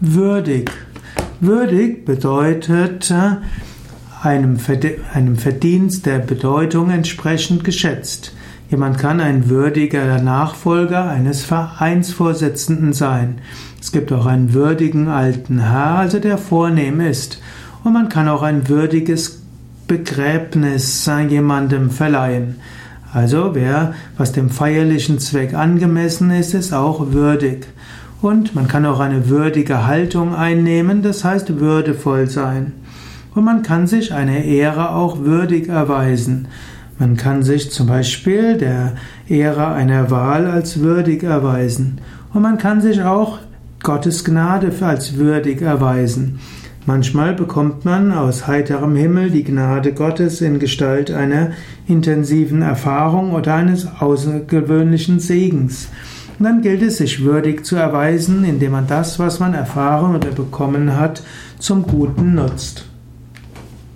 Würdig. Würdig bedeutet äh, einem Verdienst der Bedeutung entsprechend geschätzt. Jemand kann ein würdiger Nachfolger eines Vereinsvorsitzenden sein. Es gibt auch einen würdigen alten Herr, also der vornehm ist. Und man kann auch ein würdiges Begräbnis jemandem verleihen. Also wer, was dem feierlichen Zweck angemessen ist, ist auch würdig. Und man kann auch eine würdige Haltung einnehmen, das heißt würdevoll sein. Und man kann sich eine Ehre auch würdig erweisen. Man kann sich zum Beispiel der Ehre einer Wahl als würdig erweisen. Und man kann sich auch Gottes Gnade als würdig erweisen. Manchmal bekommt man aus heiterem Himmel die Gnade Gottes in Gestalt einer intensiven Erfahrung oder eines außergewöhnlichen Segens. Und dann gilt es, sich würdig zu erweisen, indem man das, was man erfahren oder bekommen hat, zum Guten nutzt.